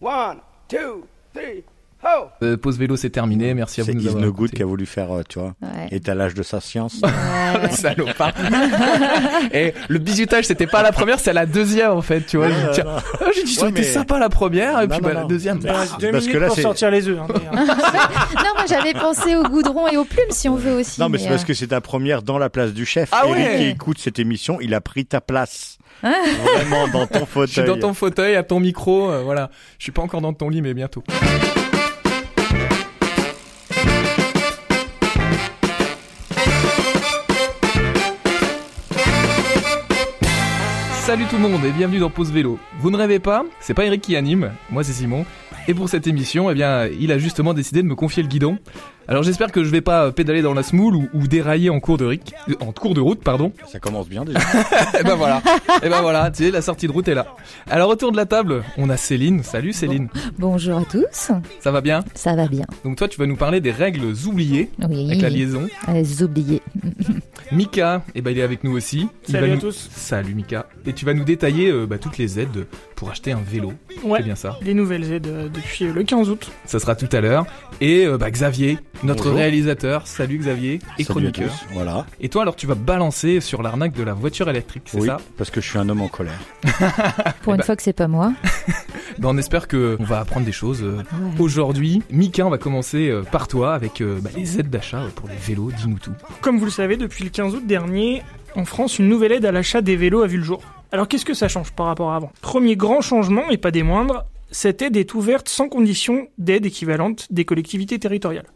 One, two, three, ho! Euh, pause vélo, c'est terminé. Merci à vous C'est Yves écoutés. qui a voulu faire, euh, tu vois, Ouais. étalage de sa science. Ouais. Salopard. Et le bisutage, c'était pas la première, c'est la deuxième en fait, tu vois. Ouais, ah, j'ai dit Ouais, c'était mais- sympa la première, et Non, puis non, bah, la deuxième. Bah, reste deux parce que là, pour c'est- sortir les œufs. hein, euh, Non, moi j'avais pensé au goudron et aux plumes si on veut aussi. Non, mais c'est euh, parce que c'est ta première dans la place du chef. Ah Eric ouais. qui écoute cette émission, il a pris ta place. Vraiment dans ton fauteuil. je suis dans ton fauteuil, à ton micro, euh, voilà. Je suis pas encore dans ton lit, mais bientôt. Salut tout le monde et bienvenue dans Pause Vélo. Vous ne rêvez pas, c'est pas Eric qui anime, moi c'est Simon. Et pour cette émission, eh bien, il a justement décidé de me confier le guidon. Alors j'espère que je vais pas pédaler dans la smoule ou, ou dérailler en cours de ric- euh, en cours de route, pardon. Ça commence bien déjà. Et ben voilà. Et ben voilà, tu sais, la sortie de route est là. Alors autour de la table, on a Céline. Salut Céline. Bonjour à tous, Ça va bien? Ça va bien. Donc toi, tu vas nous parler des règles oubliées Oui, avec la liaison. les oubliés. Mika, eh ben il est avec nous aussi. Il Salut va à nous- tous. Salut Mika. Et tu vas nous détailler euh, bah, toutes les aides pour acheter un vélo. Ouais. C'est bien ça. Les nouvelles aides euh, depuis euh, le 15 août. Ça sera tout à l'heure. Et euh, bah, Xavier, notre Bonjour. réalisateur. Salut Xavier. Et Salut à chroniqueur. tous. Voilà. Et toi, alors tu vas balancer sur l'arnaque de la voiture électrique, c'est Oui, ça? parce que je suis un homme en colère. Pour Eh une ben- fois que c'est pas moi. Ben, on espère que on va apprendre des choses Ouais. aujourd'hui. Mika, on va commencer euh, par toi avec euh, bah, les aides d'achat pour les vélos. Dis-nous tout. Comme vous le savez, depuis le 15 août dernier, en France, une nouvelle aide à l'achat des vélos a vu le jour. Alors qu'est-ce que ça change par rapport à avant? Premier grand changement, et pas des moindres, cette aide est ouverte sans condition d'aide équivalente des collectivités territoriales.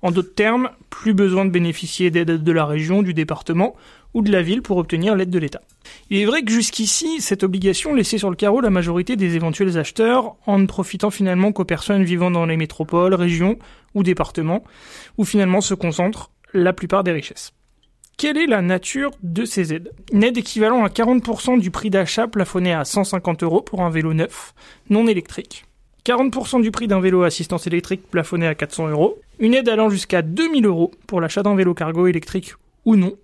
En d'autres termes, plus besoin de bénéficier d'aide de la région, du département ou de la ville pour obtenir l'aide de l'État. Il est vrai que jusqu'ici, cette obligation laissait sur le carreau la majorité des éventuels acheteurs en ne profitant finalement qu'aux personnes vivant dans les métropoles, régions ou départements, où finalement se concentrent la plupart des richesses. Quelle est la nature de ces aides Une aide équivalent à 40% du prix d'achat plafonné à 150 euros pour un vélo neuf, non électrique. 40% du prix d'un vélo assistance électrique plafonné à 400 euros. Une aide allant jusqu'à 2000 euros pour l'achat d'un vélo cargo électrique ou non.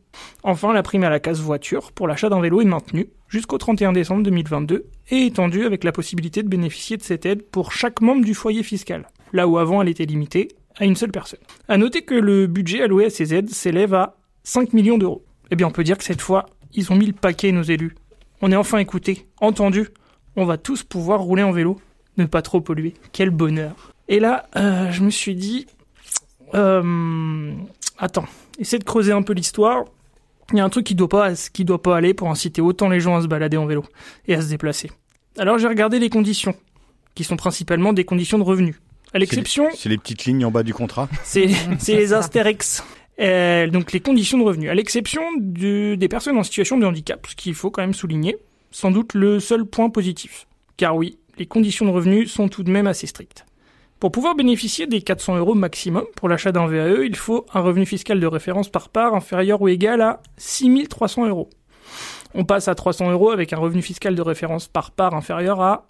Enfin, la prime à la case voiture pour l'achat d'un vélo est maintenue jusqu'au 31 décembre 2022 et étendue avec la possibilité de bénéficier de cette aide pour chaque membre du foyer fiscal, là où avant elle était limitée à une seule personne. À noter que le budget alloué à ces aides s'élève à 5 millions d'euros. Eh bien, on peut dire que cette fois, ils ont mis le paquet, nos élus. On est enfin écoutés, entendus. On va tous pouvoir rouler en vélo, ne pas trop polluer. Quel bonheur. Et là, euh, je me suis dit, euh, attends, essaie de creuser un peu l'histoire. Il y a un truc qui doit pas, qui doit pas aller pour inciter autant les gens à se balader en vélo et à se déplacer. Alors j'ai regardé les conditions, qui sont principalement des conditions de revenus. À l'exception, C'est les petites lignes en bas du contrat. c'est c'est les Astérix. Euh, donc les conditions de revenus. À l'exception de- des personnes en situation de handicap, ce qu'il faut quand même souligner, sans doute le seul point positif. Car oui, les conditions de revenus sont tout de même assez strictes. Pour pouvoir bénéficier des 400 euros maximum pour l'achat d'un VAE, il faut un revenu fiscal de référence par part inférieur ou égal à 6300 euros. On passe à 300 euros avec un revenu fiscal de référence par part inférieur à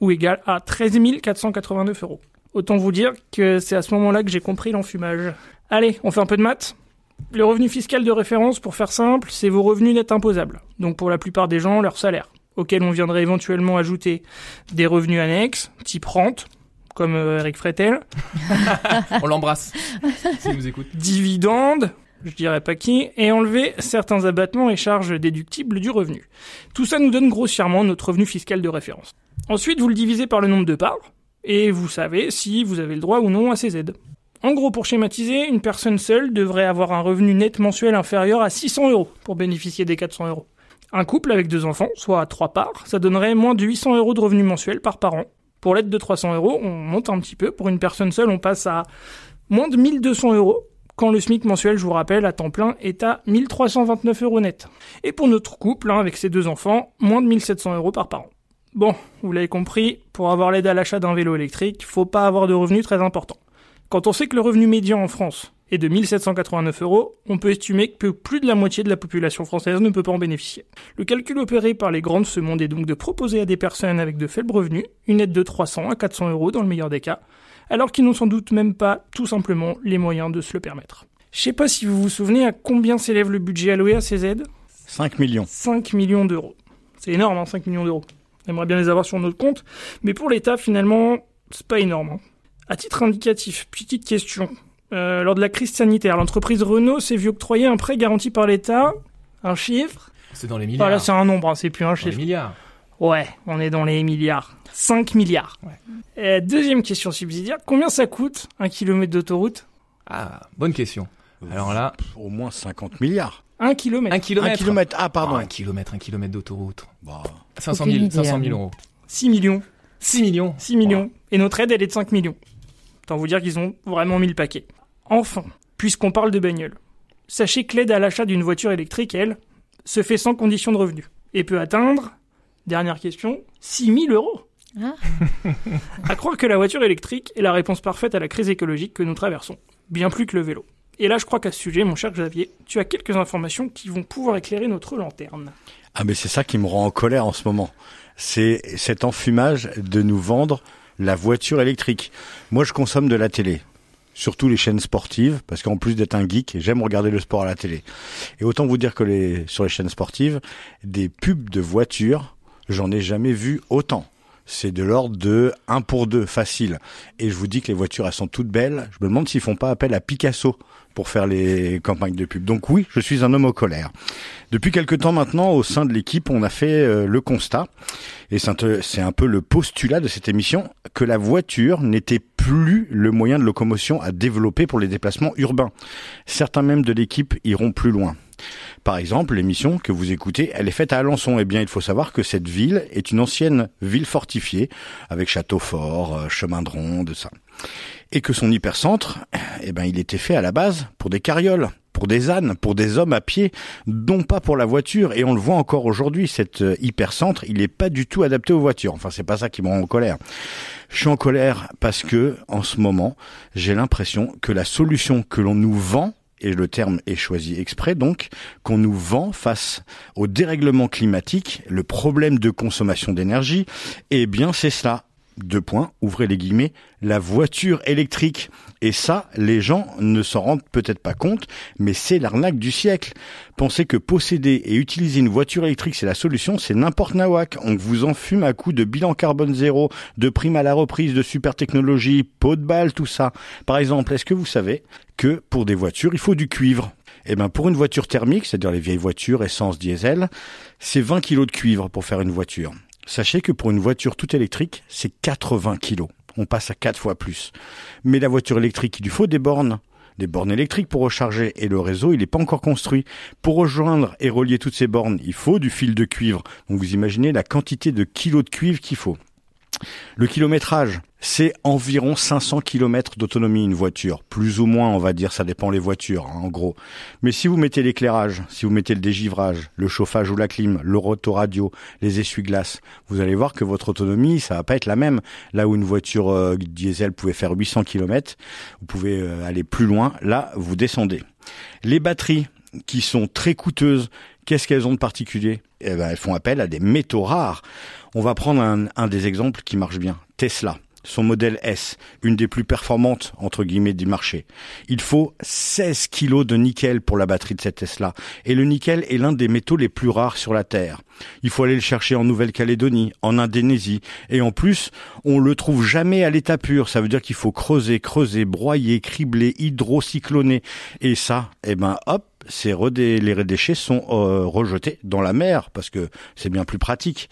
ou égal à 13 489 euros. Autant vous dire que c'est à ce moment-là que j'ai compris l'enfumage. Allez, on fait un peu de maths Le revenu fiscal de référence, pour faire simple, c'est vos revenus nets imposables. Donc pour la plupart des gens, leur salaire, auquel on viendrait éventuellement ajouter des revenus annexes, type rente, comme euh, Eric Fretel, On l'embrasse. S'il nous écoute. dividendes, je dirais pas qui, et enlever certains abattements et charges déductibles du revenu. Tout ça nous donne grossièrement notre revenu fiscal de référence. Ensuite, vous le divisez par le nombre de parts, et vous savez si vous avez le droit ou non à ces aides. En gros, pour schématiser, une personne seule devrait avoir un revenu net mensuel inférieur à 600 euros pour bénéficier des 400 euros. Un couple avec deux enfants, soit à trois parts, ça donnerait moins de 800 euros de revenus mensuels par parent. Pour l'aide de 300 euros, on monte un petit peu. Pour une personne seule, on passe à moins de 1200 euros, quand le SMIC mensuel, je vous rappelle, à temps plein, est à 1329 euros net. Et pour notre couple, hein, avec ses deux enfants, moins de 1700 euros par parent. Bon, vous l'avez compris, pour avoir l'aide à l'achat d'un vélo électrique, faut pas avoir de revenus très importants. Quand on sait que le revenu médian en France est de 1789 euros, on peut estimer que plus de la moitié de la population française ne peut pas en bénéficier. Le calcul opéré par les grandes semondes est donc de proposer à des personnes avec de faibles revenus une aide de 300 à 400 euros dans le meilleur des cas, alors qu'ils n'ont sans doute même pas tout simplement les moyens de se le permettre. Je sais pas si vous vous souvenez à combien s'élève le budget alloué à ces aides? 5 millions. 5 millions d'euros. C'est énorme, hein, 5 millions d'euros. On aimerait bien les avoir sur notre compte. Mais pour l'État, finalement, c'est pas énorme. hein. À titre indicatif, petite question. Euh, lors de la crise sanitaire, l'entreprise Renault s'est vue octroyer un prêt garanti par l'État. Un chiffre C'est dans les milliards. Voilà, c'est un nombre, hein, c'est plus un Dans les chiffre. milliards. Ouais, on est dans les milliards. 5 milliards. Euh, deuxième question subsidiaire. Combien ça coûte un kilomètre d'autoroute? Ah, bonne question. Alors là, Au moins 50 milliards. Un kilomètre. un kilomètre. Un kilomètre. Ah, pardon. Oh, un kilomètre, un kilomètre d'autoroute. Bah, 500 Aucune 000, idée, 500 hein. 000 euros. 6 millions. 6 millions. 6 millions. Et notre aide, elle est de 5 millions. Autant vous dire qu'ils ont vraiment mis le paquet. Enfin, puisqu'on parle de bagnole, sachez que l'aide à l'achat d'une voiture électrique, elle, se fait sans condition de revenu. Et peut atteindre, dernière question, 6 000 euros. Ah. à croire que la voiture électrique est la réponse parfaite à la crise écologique que nous traversons. Bien plus que le vélo. Et là, je crois qu'à ce sujet, mon cher Xavier, tu as quelques informations qui vont pouvoir éclairer notre lanterne. Ah mais c'est ça qui me rend en colère en ce moment. C'est cet enfumage de nous vendre la voiture électrique. Moi je consomme de la télé, surtout les chaînes sportives, parce qu'en plus d'être un geek, j'aime regarder le sport à la télé. Et autant vous dire que sur les chaînes sportives, des pubs de voitures, j'en ai jamais vu autant. C'est de l'ordre de 1 pour 2, facile. Et je vous dis que les voitures, elles sont toutes belles. Je me demande s'ils font pas appel à Picasso pour faire les campagnes de pub. Donc oui, je suis un homme en colère. Depuis quelque temps maintenant, au sein de l'équipe, on a fait euh, le constat, et c'est un, peu le postulat de cette émission, que la voiture n'était plus le moyen de locomotion à développer pour les déplacements urbains. Certains membres de l'équipe iront plus loin. Par exemple, l'émission que vous écoutez, elle est faite à Alençon. Eh bien, il faut savoir que cette ville est une ancienne ville fortifiée, avec château fort, euh, chemin de ronde, ça. Et que son hypercentre, eh ben, il était fait à la base pour des carrioles, pour des ânes, pour des hommes à pied, non pas pour la voiture. Et on le voit encore aujourd'hui, cet euh, hypercentre, il n'est pas du tout adapté aux voitures. Enfin, c'est pas ça qui me rend en colère. Je suis en colère parce que, en ce moment, j'ai l'impression que la solution que l'on nous vend et le terme est choisi exprès donc, qu'on nous vend face au dérèglement climatique, le problème de consommation d'énergie, eh bien c'est cela. Deux points, ouvrez les guillemets, la voiture électrique. Et ça, les gens ne s'en rendent peut-être pas compte, mais c'est l'arnaque du siècle. Pensez que posséder et utiliser une voiture électrique, c'est la solution, c'est n'importe nawak. On vous en fume à coup de bilan carbone zéro, de prime à la reprise, de super technologie, pot de balle, tout ça. Par exemple, est-ce que vous savez que pour des voitures, il faut du cuivre? Eh ben pour une voiture thermique, c'est-à-dire les vieilles voitures essence diesel, c'est 20 kilos de cuivre pour faire une voiture. Sachez que pour une voiture toute électrique, c'est 80 kilos. On passe à 4 fois plus. Mais la voiture électrique, il lui faut des bornes. Des bornes électriques pour recharger et le réseau, il n'est pas encore construit. Pour rejoindre et relier toutes ces bornes, il faut du fil de cuivre. Donc vous imaginez la quantité de kilos de cuivre qu'il faut. Le kilométrage, c'est environ 500 km d'autonomie une voiture. Plus ou moins, on va dire, ça dépend les voitures, hein, en gros. Mais si vous mettez l'éclairage, si vous mettez le dégivrage, le chauffage ou la clim, le rotoradio, les essuie-glaces, vous allez voir que votre autonomie, ça va pas être la même. Là où une voiture euh, diesel pouvait faire 800 km, vous pouvez euh, aller plus loin. Là, vous descendez. Les batteries, qui sont très coûteuses, qu'est-ce qu'elles ont de particulier Eh ben, elles font appel à des métaux rares. On va prendre un, un des exemples qui marche bien. Tesla. Son modèle S, une des plus performantes, entre guillemets, du marché. Il faut 16 kilos de nickel pour la batterie de cette Tesla. Et le nickel est l'un des métaux les plus rares sur la Terre. Il faut aller le chercher en Nouvelle-Calédonie, en Indonésie. Et en plus, on le trouve jamais à l'état pur. Ça veut dire qu'il faut creuser, creuser, broyer, cribler, hydrocycloner. Et ça, eh ben, hop, ces redé- les déchets sont euh, rejetés dans la mer parce que c'est bien plus pratique.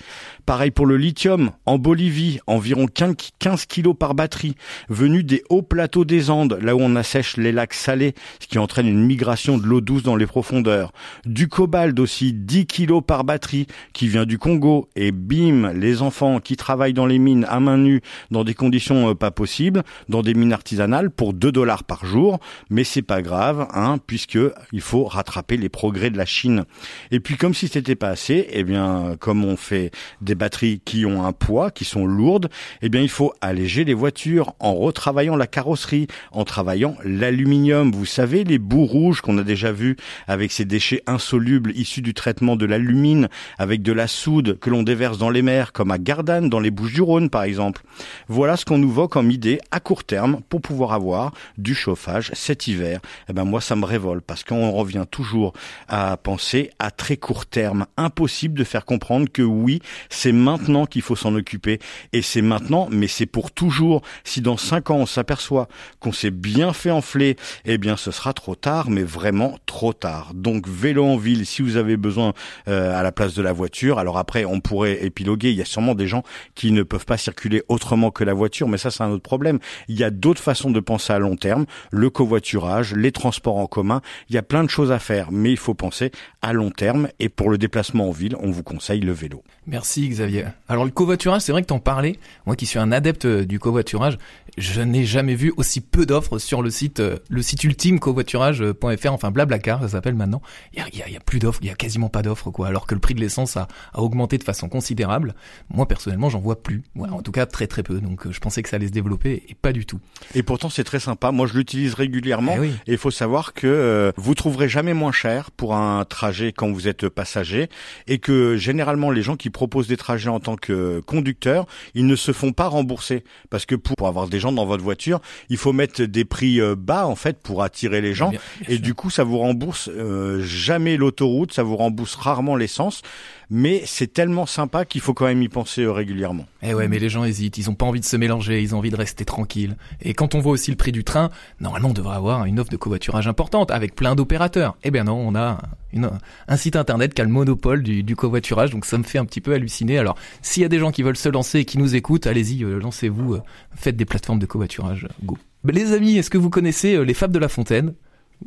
Pareil pour le lithium. En Bolivie, environ 15 15 kilos par batterie, venu des hauts plateaux des Andes, là où on assèche les lacs salés, ce qui entraîne une migration de l'eau douce dans les profondeurs. Du cobalt aussi, 10 kilos par batterie, qui vient du Congo. Et bim, les enfants qui travaillent dans les mines à main nue, dans des conditions euh, pas possibles, dans des mines artisanales, pour 2 dollars par jour. Mais c'est pas grave, hein, puisque il faut rattraper les progrès de la Chine. Et puis comme si c'était pas assez, eh bien comme on fait des batteries qui ont un poids, qui sont lourdes, eh bien il faut alléger les voitures en retravaillant la carrosserie, en travaillant l'aluminium. Vous savez les bouts rouges qu'on a déjà vus avec ces déchets insolubles issus du traitement de l'alumine avec de la soude que l'on déverse dans les mers comme à Gardanne dans les Bouches-du-Rhône par exemple. Voilà ce qu'on nous vend comme idée à court terme pour pouvoir avoir du chauffage cet hiver. Eh ben moi ça me révolte parce qu'on revient toujours à penser à très court terme. Impossible de faire comprendre que oui, c'est maintenant qu'il faut s'en occuper et c'est maintenant, mais c'est pour toujours. Si dans cinq ans on s'aperçoit qu'on s'est bien fait enfler, eh bien ce sera trop tard, mais vraiment trop tard. Donc vélo en ville, si vous avez besoin euh, à la place de la voiture, alors après on pourrait épiloguer. Il y a sûrement des gens qui ne peuvent pas circuler autrement que la voiture, mais ça c'est un autre problème. Il y a d'autres façons de penser à long terme, le covoiturage, les transports en commun. Il y a plein de choses à faire, mais il faut penser à long terme. Et pour le déplacement en ville, on vous conseille le vélo. Merci Xavier. Alors le covoiturage, c'est vrai que t'en parlais. Moi qui suis un adepte euh, du covoiturage, je n'ai jamais vu aussi peu d'offres sur le site, euh, le site ultime covoiturage.fr, enfin Blablacar, ça s'appelle maintenant. Il y a, il y a, plus d'offres, il y a quasiment pas d'offres quoi. Alors que le prix de l'essence a, a, augmenté de façon considérable. Moi personnellement, j'en vois plus. Ouais, en tout cas très très peu. Donc euh, je pensais que ça allait se développer et pas du tout. Et pourtant c'est très sympa. Moi je l'utilise régulièrement. Eh oui. Et il faut savoir que euh, vous trouverez jamais moins cher pour un trajet quand vous êtes passager et que généralement les gens qui proposent des trajets en tant que conducteur, ils ne se font pas rembourser parce que pour avoir des gens dans votre voiture, il faut mettre des prix euh, bas en fait pour attirer les gens Bien- bien et sûr. du coup ça vous rembourse euh, jamais l'autoroute, ça vous rembourse rarement l'essence, mais c'est tellement sympa qu'il faut quand même y penser euh, régulièrement. Eh ouais, mais les gens hésitent, ils ont pas envie de se mélanger, ils ont envie de rester tranquilles. Et quand on voit aussi le prix du train, normalement on devrait avoir une offre de covoiturage importante avec plein d'opérateurs. Eh bien non, on a une- un site internet qui a le monopole du, du covoiturage, donc ça me fait un petit peu halluciner. Alors, s'il y a des gens qui veulent se lancer et qui nous écoutent, allez-y, euh, lancez-vous, euh, faites des plateformes de covoiturage, euh, go. Mais les amis, est-ce que vous connaissez les Fables de La Fontaine?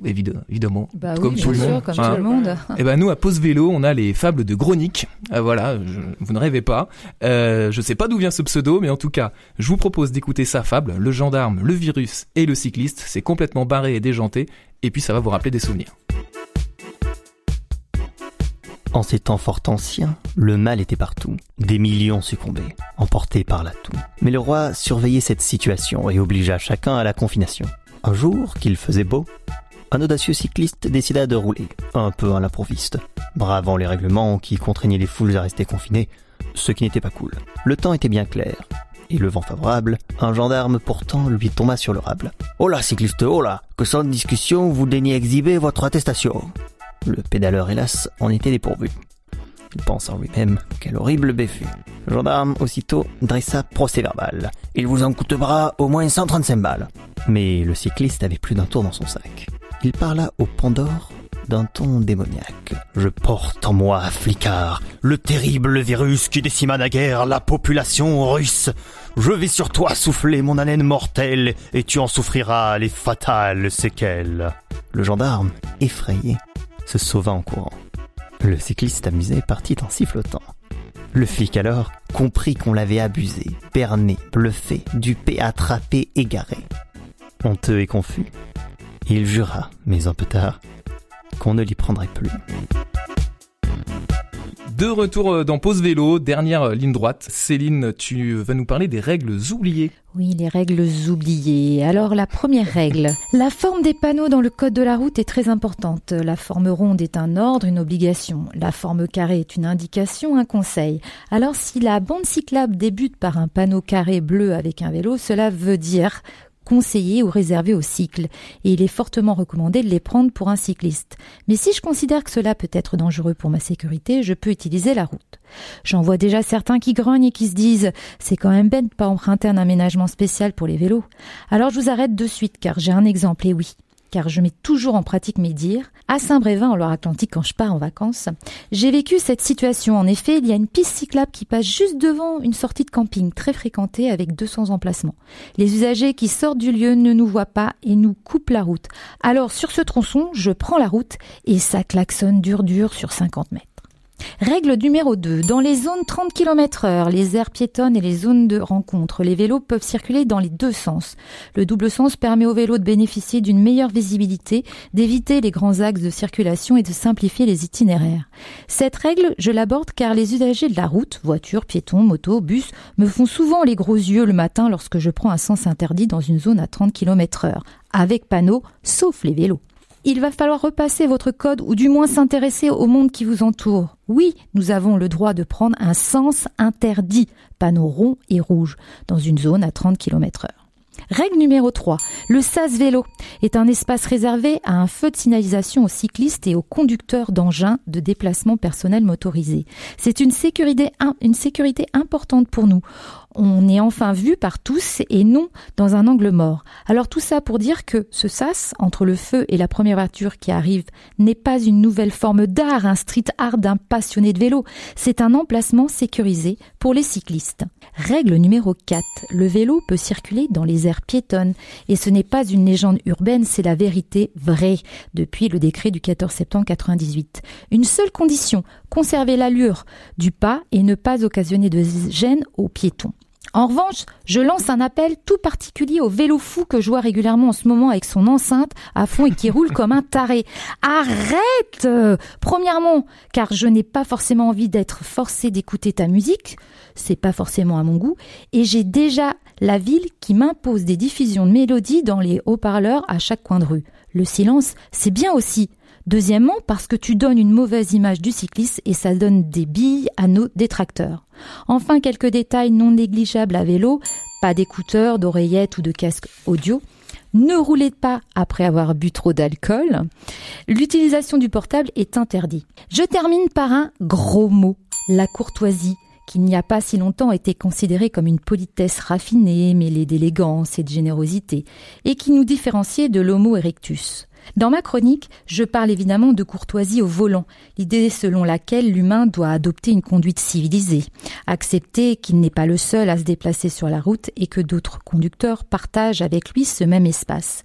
Évid- Évidemment. Bah Comme oui, tout le sûr, comme tout le monde. Eh ben nous à Pause Vélo, on a les fables de Gronick. Euh, voilà, je- vous ne rêvez pas. Euh, je sais pas d'où vient ce pseudo, mais en tout cas, je vous propose d'écouter sa fable, le gendarme, le virus et le cycliste. C'est complètement barré et déjanté, et puis ça va vous rappeler des souvenirs. En ces temps fort anciens, le mal était partout. Des millions succombaient, emportés par la toux. Mais le roi surveillait cette situation et obligea chacun à la confination. Un jour, qu'il faisait beau, un audacieux cycliste décida de rouler, un peu à l'improviste, bravant les règlements qui contraignaient les foules à rester confinées, ce qui n'était pas cool. Le temps était bien clair, et le vent favorable, un gendarme pourtant lui tomba sur le rable. Oh cycliste, oh là, que sans discussion vous daignez exhiber votre attestation. Le pédaleur, hélas, en était dépourvu. Il pense en lui-même, quel horrible béfut. Le gendarme, aussitôt, dressa procès verbal. Il vous en coûtera au moins 135 balles. Mais le cycliste avait plus d'un tour dans son sac. Il parla au Pandore d'un ton démoniaque. Je porte en moi, flicard, le terrible virus qui décima naguère la population russe. Je vais sur toi souffler mon haleine mortelle et tu en souffriras les fatales séquelles. Le gendarme, effrayé, se sauva en courant. Le cycliste amusé partit en sifflotant. Le flic alors comprit qu'on l'avait abusé, berné, bluffé, dupé, attrapé, égaré. Honteux et confus, il jura, mais un peu tard, qu'on ne l'y prendrait plus. De retour euh, dans Pause Vélo, dernière euh, ligne droite. Céline, tu vas nous parler des règles oubliées. Oui, les règles oubliées. Alors la première règle, la forme des panneaux dans le code de la route est très importante. La forme ronde est un ordre, une obligation. La forme carrée est une indication, un conseil. Alors si la bande cyclable débute par un panneau carré bleu avec un vélo, cela veut dire conseillé ou réservé au cycle, et il est fortement recommandé de les prendre pour un cycliste. Mais si je considère que cela peut être dangereux pour ma sécurité, je peux utiliser la route. J'en vois déjà certains qui grognent et qui se disent c'est quand même bête de pas emprunter un aménagement spécial pour les vélos. Alors je vous arrête de suite car j'ai un exemple et oui. Car je mets toujours en pratique mes dires. À Saint-Brévin, en Loire-Atlantique, quand je pars en vacances, j'ai vécu cette situation. En effet, il y a une piste cyclable qui passe juste devant une sortie de camping très fréquentée avec 200 emplacements. Les usagers qui sortent du lieu ne nous voient pas et nous coupent la route. Alors, sur ce tronçon, je prends la route et ça klaxonne dur dur sur 50 mètres. Règle numéro 2. Dans les zones 30 km heure, les aires piétonnes et les zones de rencontre, les vélos peuvent circuler dans les deux sens. Le double sens permet aux vélos de bénéficier d'une meilleure visibilité, d'éviter les grands axes de circulation et de simplifier les itinéraires. Cette règle, je l'aborde car les usagers de la route, voitures, piétons, motos, bus, me font souvent les gros yeux le matin lorsque je prends un sens interdit dans une zone à 30 km heure, avec panneau, sauf les vélos. Il va falloir repasser votre code ou du moins s'intéresser au monde qui vous entoure. Oui, nous avons le droit de prendre un sens interdit, panneau rond et rouge, dans une zone à 30 km heure. Règle numéro 3. Le SAS vélo est un espace réservé à un feu de signalisation aux cyclistes et aux conducteurs d'engins de déplacement personnel motorisé. C'est une sécurité, une sécurité importante pour nous on est enfin vu par tous et non dans un angle mort. Alors tout ça pour dire que ce sas, entre le feu et la première voiture qui arrive, n'est pas une nouvelle forme d'art, un street art d'un passionné de vélo. C'est un emplacement sécurisé pour les cyclistes. Règle numéro 4. Le vélo peut circuler dans les aires piétonnes. Et ce n'est pas une légende urbaine, c'est la vérité vraie depuis le décret du 14 septembre 98. Une seule condition, conserver l'allure du pas et ne pas occasionner de gêne aux piétons. En revanche, je lance un appel tout particulier au vélo fou que je vois régulièrement en ce moment avec son enceinte à fond et qui roule comme un taré. Arrête Premièrement, car je n'ai pas forcément envie d'être forcé d'écouter ta musique, c'est pas forcément à mon goût, et j'ai déjà la ville qui m'impose des diffusions de mélodies dans les haut-parleurs à chaque coin de rue. Le silence, c'est bien aussi. Deuxièmement, parce que tu donnes une mauvaise image du cycliste et ça donne des billes à nos détracteurs. Enfin, quelques détails non négligeables à vélo, pas d'écouteurs, d'oreillettes ou de casques audio. Ne roulez pas après avoir bu trop d'alcool. L'utilisation du portable est interdite. Je termine par un gros mot, la courtoisie qui n'y a pas si longtemps été considérée comme une politesse raffinée, mêlée d'élégance et de générosité, et qui nous différenciait de l'homo erectus. Dans ma chronique, je parle évidemment de courtoisie au volant, l'idée selon laquelle l'humain doit adopter une conduite civilisée, accepter qu'il n'est pas le seul à se déplacer sur la route et que d'autres conducteurs partagent avec lui ce même espace.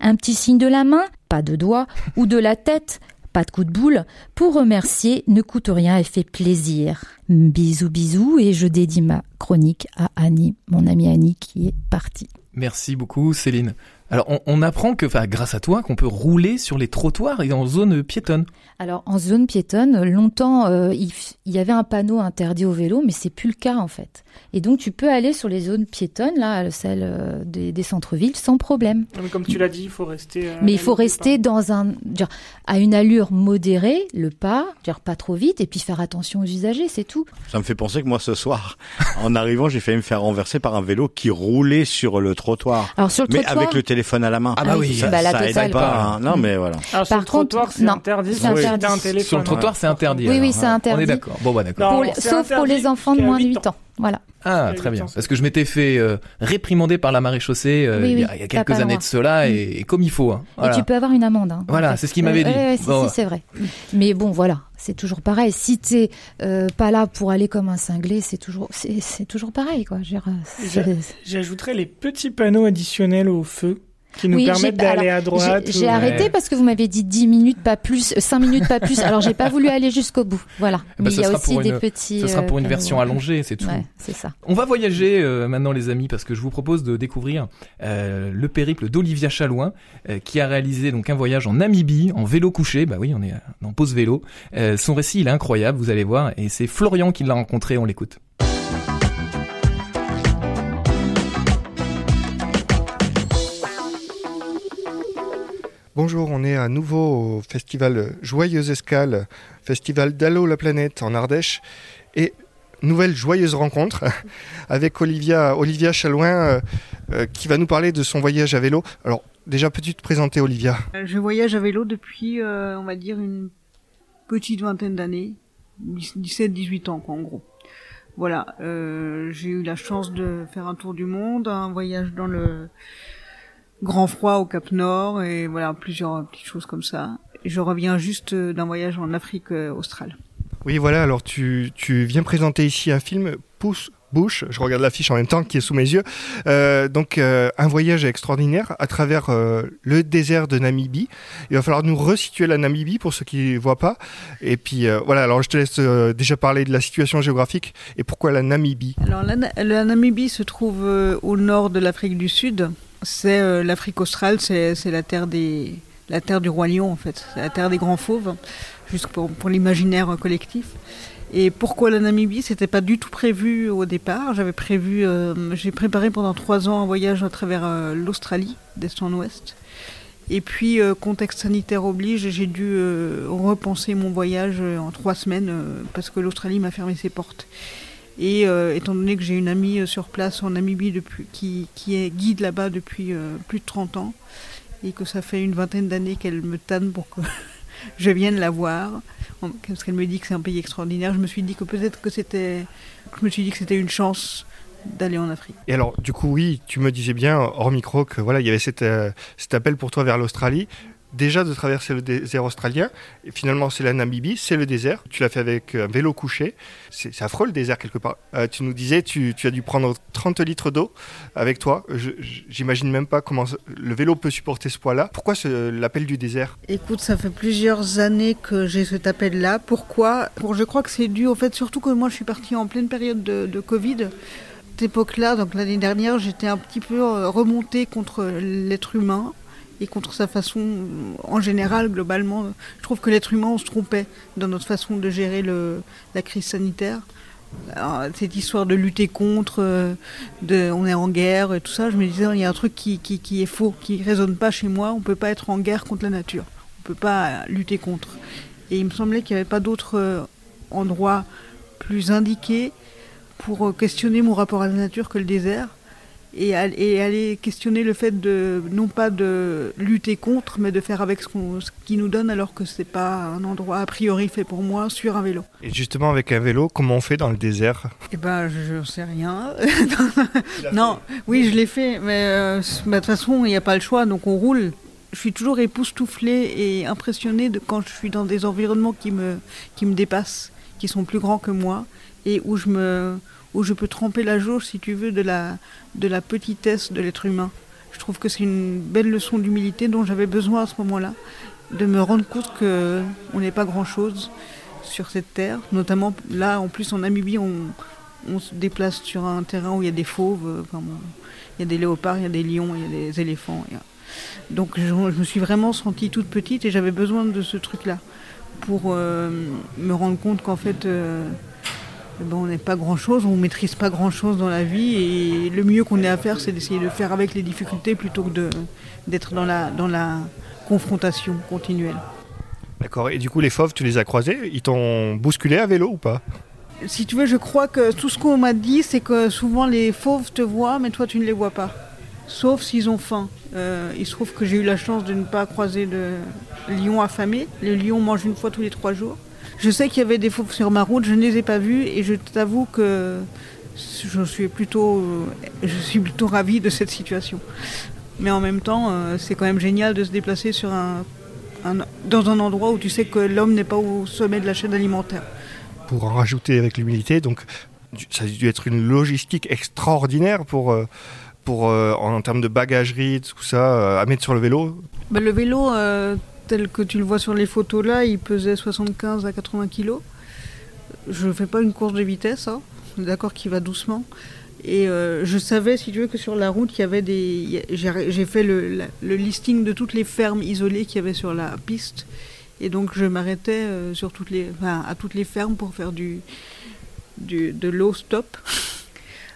Un petit signe de la main, pas de doigt, ou de la tête, pas de coup de boule, pour remercier ne coûte rien et fait plaisir. Bisous bisous et je dédie ma chronique à Annie, mon amie Annie qui est partie. Merci beaucoup Céline. Alors on, apprend que, enfin, grâce à toi, qu'on peut rouler sur les trottoirs et en zone piétonne. Alors en zone piétonne, longtemps euh, il, y avait un panneau interdit au vélo, mais c'est plus le cas en fait. Et donc tu peux aller sur les zones piétonnes, là, celles euh, des, centres-villes, sans problème. Mais comme tu l'as dit, il faut rester. mais il faut rester dans un, dire, à une allure modérée, le pas, dire pas trop vite, et puis faire attention aux usagers, c'est tout. Ça me fait penser que moi ce soir, en arrivant, j'ai failli me faire renverser par un vélo qui roulait sur le trottoir. Alors sur le mais avec le téléphone à la main. Ah bah oui, ça, bah, ça pas. Hein. Non mais voilà. Alors, sur Par le trottoir, c'est interdit. Sur le trottoir, c'est interdit. Oui, oui, c'est interdit. On est d'accord. Bon, bah d'accord. Sauf pour les enfants de moins de 8 ans. Voilà. Ah, très bien. Parce que je m'étais fait euh, réprimander par la maréchaussée euh, il, y a, quelques années de cela, et, comme il faut. Hein. Et tu peux avoir une amende. Hein, voilà, c'est ce qu'il m'avait dit. Oui, c'est vrai. Mais bon, voilà, c'est toujours pareil. Si t'es euh, pas là pour aller comme un cinglé, c'est toujours, c'est toujours pareil, quoi. J'ajouterais les petits panneaux additionnels au feu qui nous permettent d'aller à droite. J'ai arrêté parce que vous m'avez dit 10 minutes, pas plus, 5 minutes, pas plus. Alors j'ai pas voulu aller jusqu'au bout. Voilà. Eh ben, Mais il y a aussi des petits. Ce sera pour une euh, version allongée, c'est tout. Ouais, c'est ça. On va voyager euh, maintenant, les amis, parce que je vous propose de découvrir euh, le périple d'Olivia Chalouin, qui a réalisé donc un voyage en Namibie en vélo couché. Bah oui, on est en pause vélo. son récit, il est incroyable, vous allez voir, et c'est Florian qui l'a rencontré. On l'écoute. Bonjour, on est à nouveau au festival Joyeuse Escale, festival d'Allo la planète en Ardèche et nouvelle joyeuse rencontre avec Olivia, Chalouin euh, euh, qui va nous parler de son voyage à vélo. Alors déjà peux-tu te présenter Olivia? Euh, Je voyage à vélo depuis on va dire une petite vingtaine d'années, 17-18 ans quoi en gros. Voilà, j'ai eu la chance de faire un tour du monde, un voyage dans le grand froid au Cap Nord et voilà plusieurs petites choses comme ça. Je reviens juste d'un voyage en Afrique euh, australe. Oui, voilà. Alors tu, tu viens présenter ici un film Pousse Bush, je regarde l'affiche en même temps qui est sous mes yeux. Euh, donc euh, un voyage extraordinaire à travers le désert de Namibie. Il va falloir nous resituer la Namibie pour ceux qui ne voient pas. Et puis voilà, alors je te laisse déjà parler de la situation géographique et pourquoi la Namibie. Alors la, la Namibie se trouve au nord de l'Afrique du Sud, c'est euh, l'Afrique australe, c'est la terre des la du roi lion en fait, c'est la terre des grands fauves, juste pour, l'imaginaire collectif. Et pourquoi la Namibie? C'était pas du tout prévu au départ. J'avais prévu, euh, j'ai préparé pendant trois ans un voyage à travers euh, l'Australie, d'est en ouest. Et puis, contexte sanitaire oblige, j'ai dû repenser mon voyage en trois semaines parce que l'Australie m'a fermé ses portes. Et euh, étant donné que j'ai une amie sur place en Namibie depuis, qui, qui est guide là-bas depuis plus de 30 ans, et que ça fait une vingtaine d'années qu'elle me tanne pour que je vienne la voir, parce qu'elle me dit que c'est un pays extraordinaire, je me suis dit que peut-être que c'était, je me suis dit que c'était une chance d'aller en Afrique. Et alors, du coup, oui, tu me disais bien hors micro que voilà, il y avait cet appel pour toi vers l'Australie déjà de traverser le désert australien. Et finalement, c'est la Namibie, c'est le désert. Tu l'as fait avec un vélo couché. C'est affreux le désert quelque part. Euh, tu nous disais, tu, tu, as dû prendre 30 litres d'eau avec toi. J'imagine même pas comment le vélo peut supporter ce poids-là. Pourquoi l'appel du désert? Écoute, ça fait plusieurs années que j'ai cet appel-là. Pourquoi? Pour, Je crois que c'est dû au fait, surtout que moi je suis partie en pleine période de, de Covid. Époque-là, donc l'année dernière, j'étais un petit peu euh, remontée contre l'être humain et contre sa façon, en général, globalement, je trouve que l'être humain, on se trompait dans notre façon de gérer la crise sanitaire. cette histoire de lutter contre, euh, de, on est en guerre et tout ça, je me disais, il y a un truc qui, qui, est faux, qui ne résonne pas chez moi. On ne peut pas être en guerre contre la nature. On ne peut pas lutter contre. Et il me semblait qu'il n'y avait pas d'autre euh, endroit plus indiqué pour euh, questionner mon rapport à la nature que le désert et, aller questionner le fait de non pas de lutter contre, mais de faire avec ce, qu'on, ce qui nous donne, alors que c'est pas un endroit a priori fait pour moi sur un vélo. Et justement avec un vélo, comment on fait dans le désert? Eh ben, je sais rien. non, oui, je l'ai fait, mais euh, bah, de toute façon, il n'y a pas le choix, donc on roule. Je suis toujours époustouflée et impressionnée de quand je suis dans des environnements qui me, qui me dépassent, qui sont plus grands que moi, et où je me où je peux tremper la jauge, si tu veux, de la, de la petitesse de l'être humain. Je trouve que c'est une belle leçon d'humilité dont j'avais besoin à ce moment-là, de me rendre compte qu'on n'est pas grand-chose sur cette terre. Notamment là, en plus en Namibie, on, on, se déplace sur un terrain où il y a des fauves, enfin, il y a des léopards, il y a des lions, il y a des éléphants. Donc je, me suis vraiment sentie toute petite et j'avais besoin de ce truc-là pour euh, me rendre compte qu'en fait... Euh, on n'est pas grand-chose, on ne maîtrise pas grand-chose dans la vie et le mieux qu'on ait à faire, c'est d'essayer de faire avec les difficultés plutôt que d'être dans la, dans la confrontation continuelle. D'accord, et du coup les fauves, tu les as croisés? Ils t'ont bousculé à vélo ou pas? Si tu veux, je crois que tout ce qu'on m'a dit, c'est que souvent les fauves te voient, mais toi tu ne les vois pas. Sauf s'ils ont faim. Euh, il se trouve que j'ai eu la chance de ne pas croiser de lions affamés. Les lions mangent une fois tous les trois jours. Je sais qu'il y avait des fauves sur ma route, je ne les ai pas vus et je t'avoue que je suis plutôt, je suis plutôt ravie de cette situation. Mais en même temps, euh, c'est quand même génial de se déplacer sur un, dans un endroit où tu sais que l'homme n'est pas au sommet de la chaîne alimentaire. Pour en rajouter avec l'humilité, donc ça a dû être une logistique extraordinaire pour, euh, pour euh, en termes de bagagerie, tout ça, à mettre sur le vélo. Ben, le vélo, tel que tu le vois sur les photos là, il pesait 75 à 80 kg. Je ne fais pas une course de vitesse, hein. d'accord qu'il va doucement. Et euh, je savais, si tu veux, que sur la route, il y avait des. J'ai fait le, listing de toutes les fermes isolées qu'il y avait sur la piste. Et donc, je m'arrêtais euh, sur toutes les, à toutes les fermes pour faire du, du de low stop.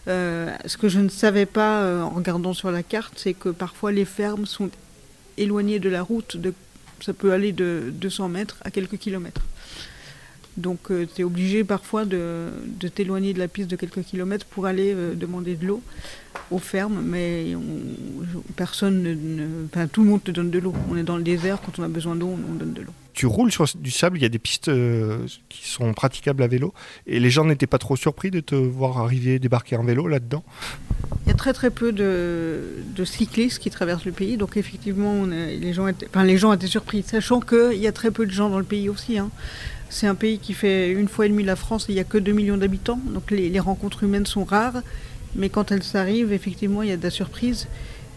Euh, ce que je ne savais pas en regardant sur la carte, c'est que parfois les fermes sont éloignées de la route de ça peut aller de 200 mètres à quelques kilomètres. Donc euh, tu es obligé parfois de, t'éloigner de la piste de quelques kilomètres pour aller euh, demander de l'eau aux fermes, mais personne ne, tout le monde te donne de l'eau. On est dans le désert, quand on a besoin d'eau, on, donne de l'eau. Tu roules sur du sable, il y a des pistes euh, qui sont praticables à vélo, et les gens n'étaient pas trop surpris de te voir arriver, débarquer en vélo là-dedans il y a très très peu de, cyclistes qui traversent le pays, donc effectivement, les, gens étaient, les surpris, sachant qu'il y a très peu de gens dans le pays aussi. Hein. C'est un pays qui fait une fois et demie la France et il n'y a que 2 millions d'habitants, donc les, rencontres humaines sont rares, mais quand elles arrivent, effectivement, il y a de la surprise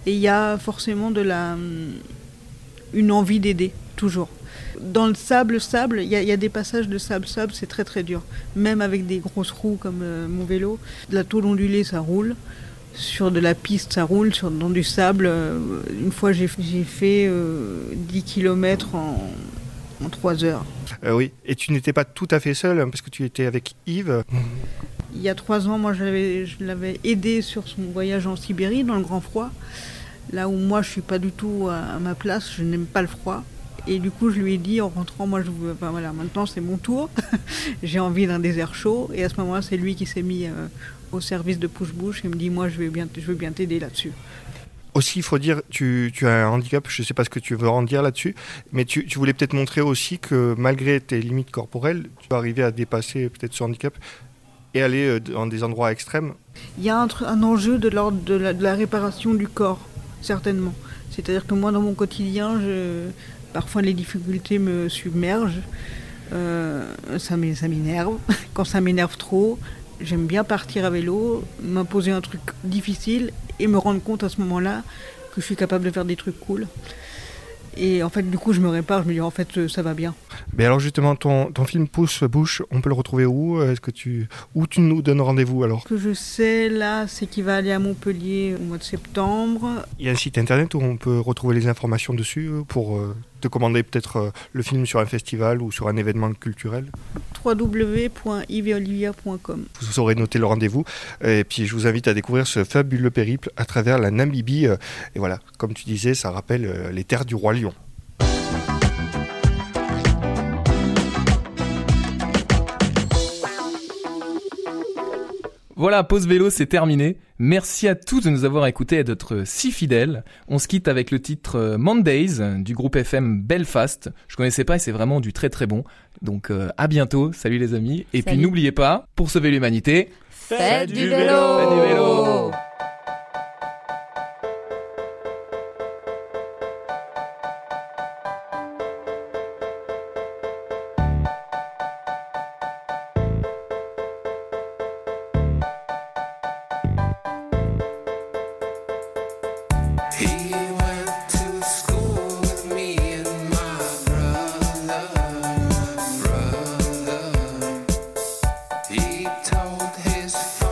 et il y a forcément de la, une envie d'aider, toujours. Dans le sable, sable, il y, a des passages de sable, sable, c'est très très dur. Même avec des grosses roues comme euh, mon vélo, la tôle ondulée, ça roule sur de la piste, ça roule, sur, dans du sable. Euh, une fois, j'ai fait 10 euh, km en, en 3 heures. Oui, et tu n'étais pas tout à fait seul, hein, parce que tu étais avec Yves. Il y a 3 ans, moi, je l'avais aidé sur son voyage en Sibérie, dans le grand froid. Là où moi, je suis pas du tout à, ma place, je n'aime pas le froid. Et du coup, je lui ai dit en rentrant, moi, je veux, enfin, voilà, maintenant c'est mon tour. J'ai envie d'un désert chaud. Et à ce moment-là, c'est lui qui s'est mis euh, au service de push-bouche et me dit, moi, je vais bien, je veux bien t'aider là-dessus. Aussi, il faut dire, tu, tu as un handicap, je ne sais pas ce que tu veux en dire là-dessus, mais tu, tu voulais peut-être montrer aussi que malgré tes limites corporelles, tu peux arriver à dépasser peut-être ce handicap et aller euh, dans des endroits extrêmes. Il y a un, enjeu de l'ordre de la réparation du corps, certainement. C'est-à-dire que moi, dans mon quotidien, je, parfois les difficultés me submergent. Euh, ça m'é- ça m'énerve. Quand ça m'énerve trop, j'aime bien partir à vélo, m'imposer un truc difficile et me rendre compte à ce moment-là que je suis capable de faire des trucs cool. Et en fait, du coup, je me répare, je me dis en fait, ça va bien. Mais alors justement, ton, ton film Pouce Bouche, on peut le retrouver où? Est-ce que tu, Où tu nous donnes rendez-vous alors? Ce que je sais là, c'est qu'il va aller à Montpellier au mois de septembre. Il y a un site internet où on peut retrouver les informations dessus euh, pour euh, commander peut-être euh, le film sur un festival ou sur un événement culturel. www.yveolivia.com. Vous saurez noter le rendez-vous. Et puis je vous invite à découvrir ce fabuleux périple à travers la Namibie. Et voilà, comme tu disais, ça rappelle euh, les terres du roi lion. Voilà, pause vélo, c'est terminé. Merci à tous de nous avoir écoutés et d'être si fidèles. On se quitte avec le titre euh, Mondays du groupe FM Belfast. Je connaissais pas et c'est vraiment du très très bon. Donc euh, à bientôt. Salut les amis. Et puis n'oubliez pas, pour sauver l'humanité, Faites du vélo. Faites du vélo. Told his